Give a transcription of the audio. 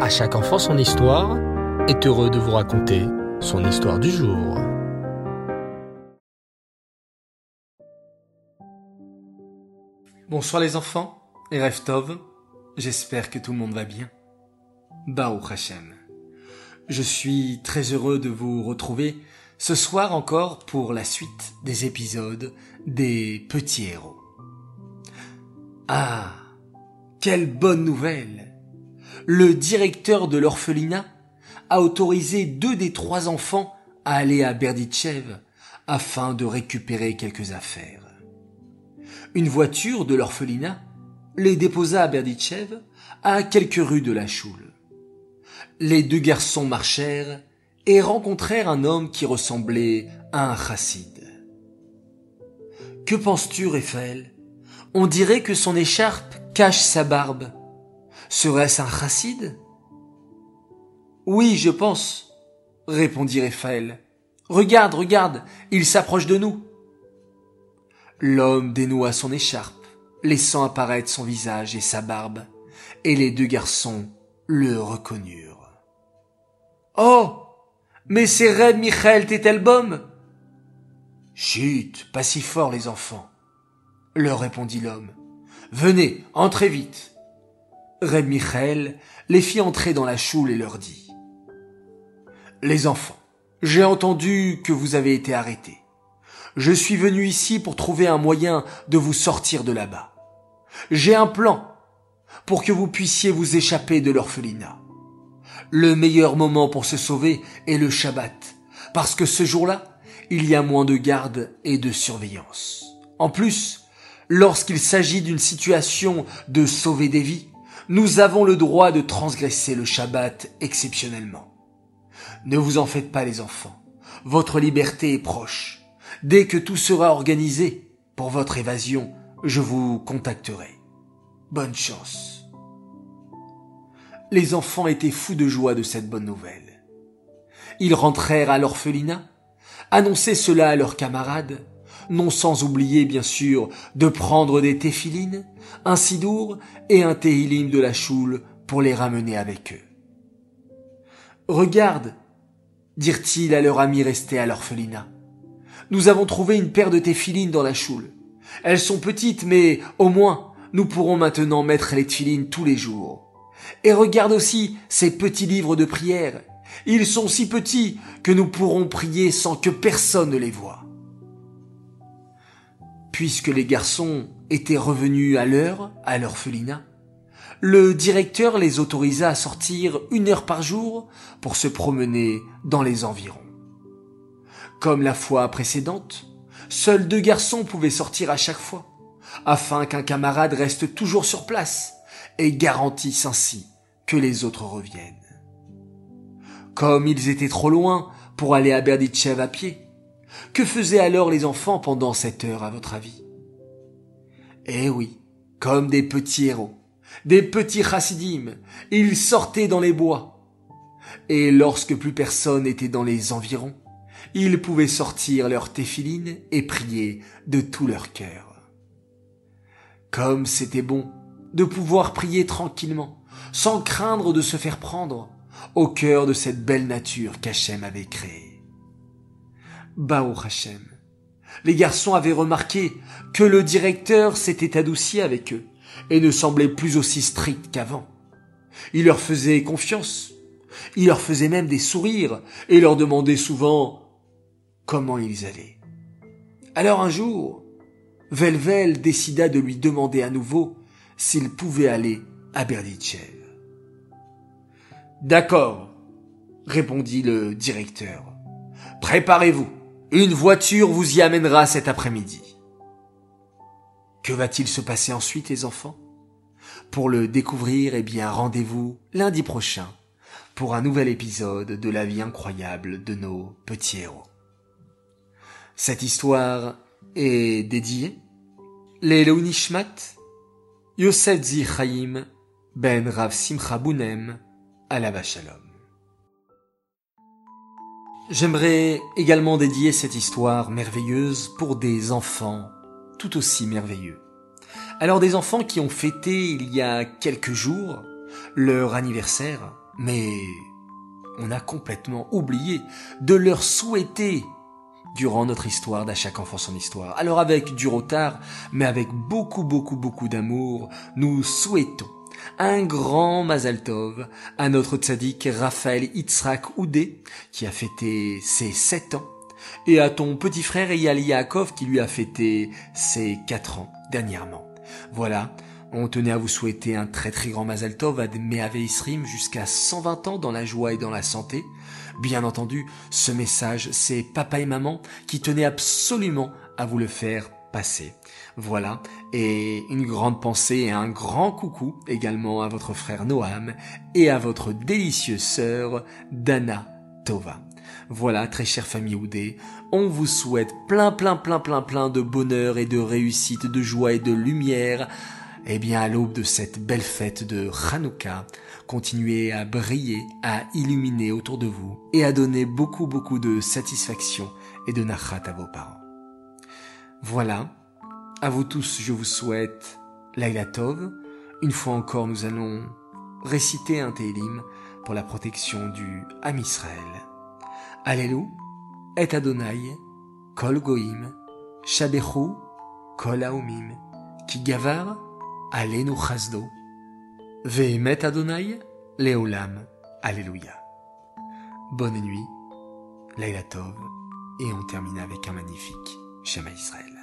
À chaque enfant son histoire est heureux de vous raconter son histoire du jour. Bonsoir les enfants et Reftov, j'espère que tout le monde va bien. Bao Hashem. Je suis très heureux de vous retrouver ce soir encore pour la suite des épisodes des petits héros. Ah, quelle bonne nouvelle Le directeur de l'orphelinat a autorisé deux des trois enfants à aller à Berditchev afin de récupérer quelques affaires. Une voiture de l'orphelinat les déposa à Berditchev à quelques rues de la Choule. Les deux garçons marchèrent et rencontrèrent un homme qui ressemblait à un chassid. Que penses-tu, Raphaël? On dirait que son écharpe cache sa barbe. Serait-ce un chassid Oui, je pense, répondit Raphaël. Regarde, regarde, il s'approche de nous. L'homme dénoua son écharpe, laissant apparaître son visage et sa barbe, et les deux garçons le reconnurent. Oh mais c'est Red Michael Tetelbaum Chut, pas si fort les enfants, leur répondit l'homme. Venez, entrez vite. Red Michael les fit entrer dans la choule et leur dit. Les enfants, j'ai entendu que vous avez été arrêtés. Je suis venu ici pour trouver un moyen de vous sortir de là-bas. J'ai un plan pour que vous puissiez vous échapper de l'orphelinat. Le meilleur moment pour se sauver est le Shabbat, parce que ce jour-là, il y a moins de garde et de surveillance. En plus, lorsqu'il s'agit d'une situation de sauver des vies, nous avons le droit de transgresser le Shabbat exceptionnellement. Ne vous en faites pas les enfants, votre liberté est proche. Dès que tout sera organisé pour votre évasion, je vous contacterai. Bonne chance les enfants étaient fous de joie de cette bonne nouvelle. Ils rentrèrent à l'orphelinat, annonçaient cela à leurs camarades, non sans oublier bien sûr de prendre des téphilines, un sidour et un téhilim de la choule pour les ramener avec eux. Regarde, dirent-ils à leur ami resté à l'orphelinat. Nous avons trouvé une paire de téphilines dans la choule. Elles sont petites, mais au moins nous pourrons maintenant mettre les téphilines tous les jours. Et regarde aussi ces petits livres de prière. Ils sont si petits que nous pourrons prier sans que personne ne les voie. Puisque les garçons étaient revenus à l'heure à l'orphelinat, le directeur les autorisa à sortir une heure par jour pour se promener dans les environs. Comme la fois précédente, seuls deux garçons pouvaient sortir à chaque fois, afin qu'un camarade reste toujours sur place et garantissent ainsi que les autres reviennent. Comme ils étaient trop loin pour aller à Berditchev à pied, que faisaient alors les enfants pendant cette heure à votre avis? Eh oui, comme des petits héros, des petits chassidim, ils sortaient dans les bois. Et lorsque plus personne n'était dans les environs, ils pouvaient sortir leur téphiline et prier de tout leur cœur. Comme c'était bon de pouvoir prier tranquillement, sans craindre de se faire prendre, au cœur de cette belle nature qu'Hachem avait créée. Bao Hachem. Les garçons avaient remarqué que le directeur s'était adouci avec eux et ne semblait plus aussi strict qu'avant. Il leur faisait confiance, il leur faisait même des sourires et leur demandait souvent comment ils allaient. Alors un jour, Velvel décida de lui demander à nouveau s'il pouvait aller à Berditchev. D'accord, répondit le directeur. Préparez-vous. Une voiture vous y amènera cet après-midi. Que va-t-il se passer ensuite, les enfants? Pour le découvrir, eh bien, rendez-vous lundi prochain pour un nouvel épisode de la vie incroyable de nos petits héros. Cette histoire est dédiée les Nishmat Yosef Zi Chaim ben Rav Simcha Bounem la Shalom. J'aimerais également dédier cette histoire merveilleuse pour des enfants tout aussi merveilleux. Alors des enfants qui ont fêté il y a quelques jours leur anniversaire Mais on a complètement oublié de leur souhaiter durant notre histoire d'à chaque enfant son histoire. Alors avec du retard, mais avec beaucoup beaucoup beaucoup d'amour, nous souhaitons un grand Mazal Tov à notre tzaddik Raphaël Itzrak Oudé, qui a fêté ses sept ans, et à ton petit frère Eyal Yaakov qui lui a fêté ses quatre ans dernièrement. Voilà, on tenait à vous souhaiter un très très grand Mazal Tov à Meave Isrim jusqu'à 120 ans dans la joie et dans la santé. Bien entendu, ce message, c'est papa et maman qui tenaient absolument à vous le faire Voilà, et une grande pensée et un grand coucou également à votre frère Noam et à votre délicieuse sœur Dana Tova. Voilà, très chère famille Oudé, on vous souhaite plein plein plein plein plein de bonheur et de réussite, de joie et de lumière. Eh bien, à l'aube de cette belle fête de Hanouka, continuez à briller, à illuminer autour de vous et à donner beaucoup beaucoup de satisfaction et de nachat à vos parents. Voilà, à vous tous, je vous souhaite Laila Tov. Une fois encore, nous allons réciter un Télim pour la protection du Ham Israël. Allélu, et Adonai, Kol Goim, Shabechu, Kol Aomim, Ki Gavar, Alenu Chazdo, Vehemet Adonai, Leolam, Alléluia. Bonne nuit, Laila Tov, et on termine avec un magnifique Shema Israël.